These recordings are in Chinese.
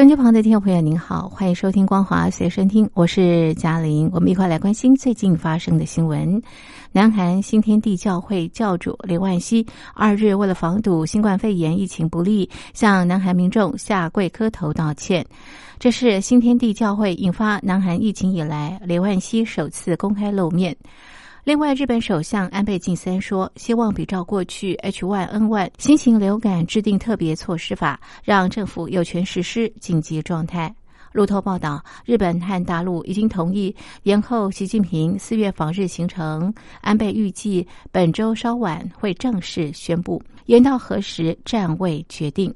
收音机旁的听众朋友，您好，欢迎收听光华随身听，我是嘉玲，我们一块来关心最近发生的新闻。南韩新天地教会教主刘万熙二日为了防堵新冠肺炎疫情不利，向南韩民众下跪磕头道歉。这是新天地教会引发南韩疫情以来，刘万熙首次公开露面。另外，日本首相安倍晋三说，希望比照过去 H1N1 新型流感制定特别措施法，让政府有权实施紧急状态。路透报道，日本和大陆已经同意延后习近平四月访日行程，安倍预计本周稍晚会正式宣布，延到何时暂未决定。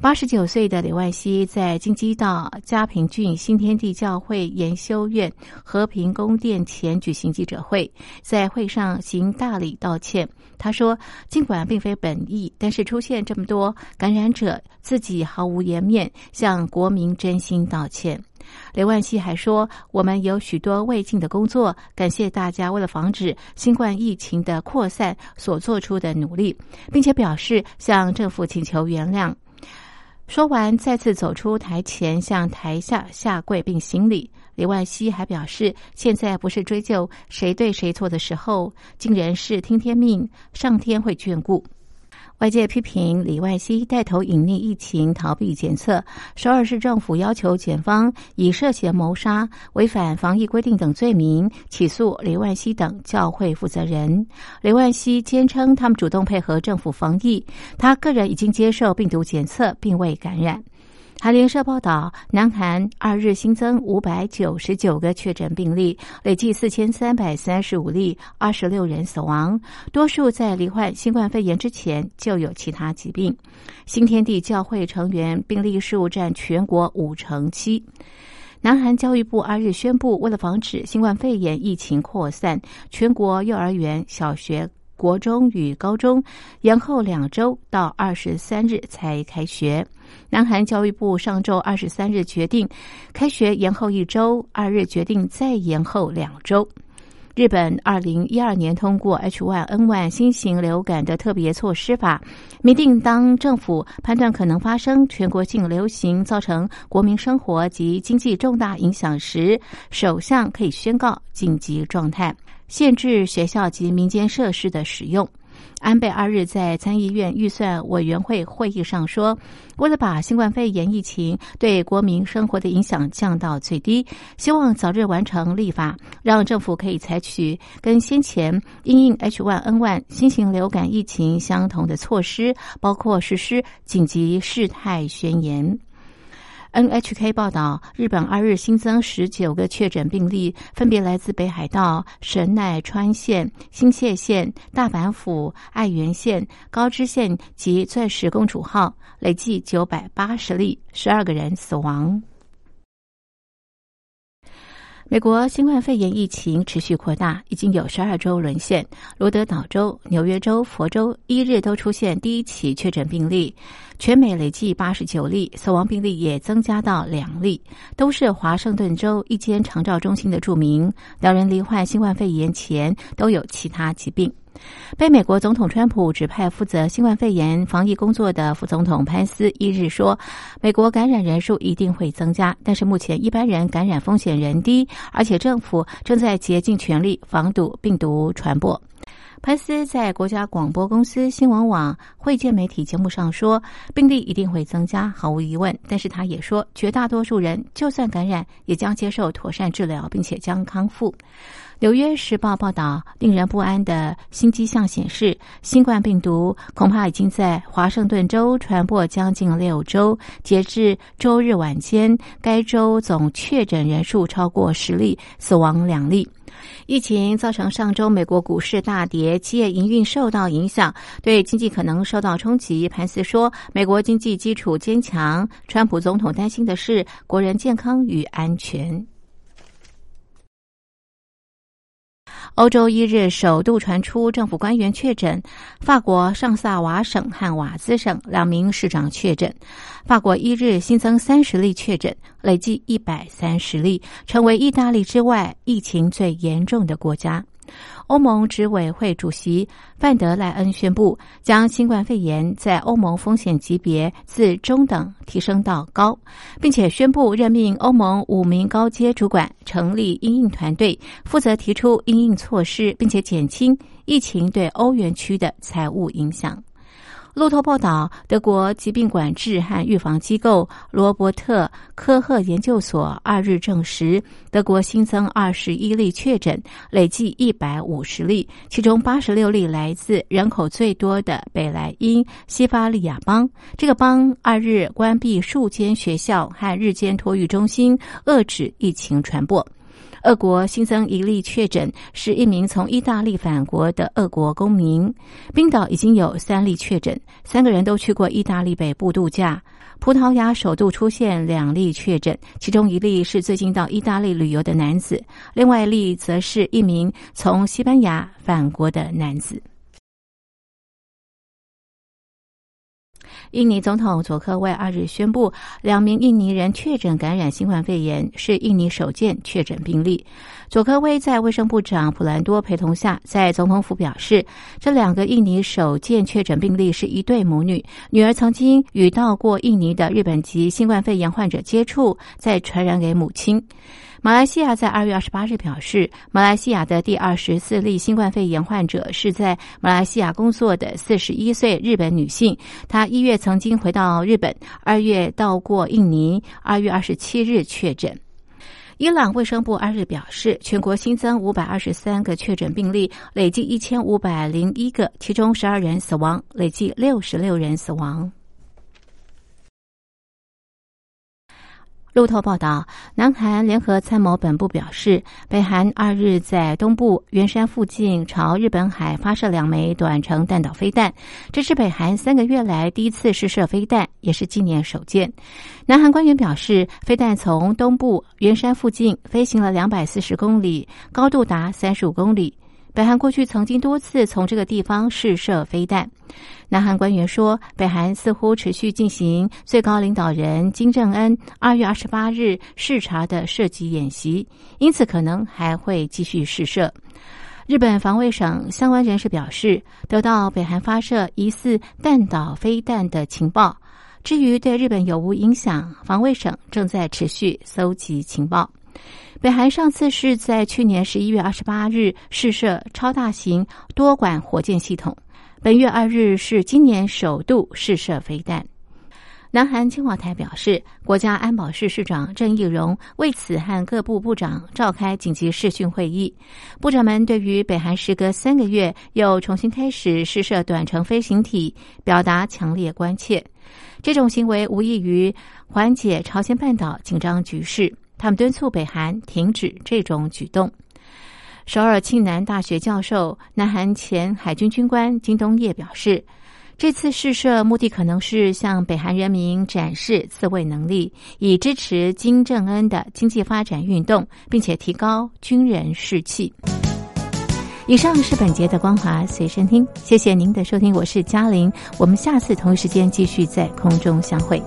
八十九岁的李万熙在京畿道嘉平郡新天地教会研修院和平宫殿前举行记者会，在会上行大礼道歉。他说：“尽管并非本意，但是出现这么多感染者，自己毫无颜面向国民真心道歉。”刘万熙还说：“我们有许多未尽的工作，感谢大家为了防止新冠疫情的扩散所做出的努力，并且表示向政府请求原谅。”说完，再次走出台前，向台下下跪并行礼。李万熙还表示，现在不是追究谁对谁错的时候，竟然是听天命，上天会眷顾。外界批评李万熙带头隐匿疫情、逃避检测。首尔市政府要求检方以涉嫌谋杀、违反防疫规定等罪名起诉李万熙等教会负责人。李万熙坚称，他们主动配合政府防疫，他个人已经接受病毒检测，并未感染。韩联社报道，南韩二日新增五百九十九个确诊病例，累计四千三百三十五例，二十六人死亡，多数在罹患新冠肺炎之前就有其他疾病。新天地教会成员病例数占全国五成七。南韩教育部二日宣布，为了防止新冠肺炎疫情扩散，全国幼儿园、小学。国中与高中延后两周到二十三日才开学。南韩教育部上周二十三日决定开学延后一周，二日决定再延后两周。日本二零一二年通过 H1N1 新型流感的特别措施法，明定当政府判断可能发生全国性流行，造成国民生活及经济重大影响时，首相可以宣告紧急状态。限制学校及民间设施的使用。安倍二日在参议院预算委员会会议上说，为了把新冠肺炎疫情对国民生活的影响降到最低，希望早日完成立法，让政府可以采取跟先前因应 H1N1 新型流感疫情相同的措施，包括实施紧急事态宣言。NHK 报道，日本二日新增十九个确诊病例，分别来自北海道、神奈川县、新泻县、大阪府、爱媛县、高知县及钻石公主号，累计九百八十例，十二个人死亡。美国新冠肺炎疫情持续扩大，已经有十二州沦陷。罗德岛州、纽约州、佛州一日都出现第一起确诊病例，全美累计八十九例，死亡病例也增加到两例，都是华盛顿州一间长照中心的著名。两人罹患新冠肺炎前都有其他疾病。被美国总统川普指派负责新冠肺炎防疫工作的副总统潘斯一日说：“美国感染人数一定会增加，但是目前一般人感染风险仍低，而且政府正在竭尽全力防堵病毒传播。”潘斯在国家广播公司新闻网会见媒体节目上说：“病例一定会增加，毫无疑问。但是他也说，绝大多数人就算感染，也将接受妥善治疗，并且将康复。”《纽约时报》报道，令人不安的新迹象显示，新冠病毒恐怕已经在华盛顿州传播将近六周。截至周日晚间，该州总确诊人数超过十例，死亡两例。疫情造成上周美国股市大跌，企业营运受到影响，对经济可能受到冲击。潘斯说：“美国经济基础坚强。”川普总统担心的是国人健康与安全。欧洲一日首度传出政府官员确诊，法国上萨瓦省和瓦兹省两名市长确诊。法国一日新增三十例确诊，累计一百三十例，成为意大利之外疫情最严重的国家。欧盟执委会主席范德莱恩宣布，将新冠肺炎在欧盟风险级别自中等提升到高，并且宣布任命欧盟五名高阶主管，成立应应团队，负责提出应应措施，并且减轻疫情对欧元区的财务影响。路透报道，德国疾病管制和预防机构罗伯特科赫研究所二日证实，德国新增二十一例确诊，累计一百五十例，其中八十六例来自人口最多的北莱茵西法利亚邦。这个邦二日关闭数间学校和日间托育中心，遏制疫情传播。俄国新增一例确诊，是一名从意大利返国的俄国公民。冰岛已经有三例确诊，三个人都去过意大利北部度假。葡萄牙首度出现两例确诊，其中一例是最近到意大利旅游的男子，另外一例则是一名从西班牙返国的男子。印尼总统佐科威二日宣布，两名印尼人确诊感染新冠肺炎，是印尼首件确诊病例。佐科威在卫生部长普兰多陪同下，在总统府表示，这两个印尼首件确诊病例是一对母女，女儿曾经与到过印尼的日本籍新冠肺炎患者接触，再传染给母亲。马来西亚在二月二十八日表示，马来西亚的第二十四例新冠肺炎患者是在马来西亚工作的四十一岁日本女性。她一月曾经回到日本，二月到过印尼，二月二十七日确诊。伊朗卫生部二日表示，全国新增五百二十三个确诊病例，累计一千五百零一个，其中十二人死亡，累计六十六人死亡。路透报道，南韩联合参谋本部表示，北韩二日在东部元山附近朝日本海发射两枚短程弹道飞弹，这是北韩三个月来第一次试射飞弹，也是今年首见。南韩官员表示，飞弹从东部元山附近飞行了两百四十公里，高度达三十五公里。北韩过去曾经多次从这个地方试射飞弹。南韩官员说，北韩似乎持续进行最高领导人金正恩二月二十八日视察的射击演习，因此可能还会继续试射。日本防卫省相关人士表示，得到北韩发射疑似弹道飞弹的情报。至于对日本有无影响，防卫省正在持续搜集情报。北韩上次是在去年十一月二十八日试射超大型多管火箭系统，本月二日是今年首度试射飞弹。南韩青瓦台表示，国家安保室室长郑义荣为此和各部部长召开紧急视讯会议，部长们对于北韩时隔三个月又重新开始试射短程飞行体表达强烈关切。这种行为无异于缓解朝鲜半岛紧张局势。他们敦促北韩停止这种举动。首尔庆南大学教授、南韩前海军军官金东业表示，这次试射目的可能是向北韩人民展示自卫能力，以支持金正恩的经济发展运动，并且提高军人士气。以上是本节的光华随身听，谢谢您的收听，我是嘉玲，我们下次同一时间继续在空中相会。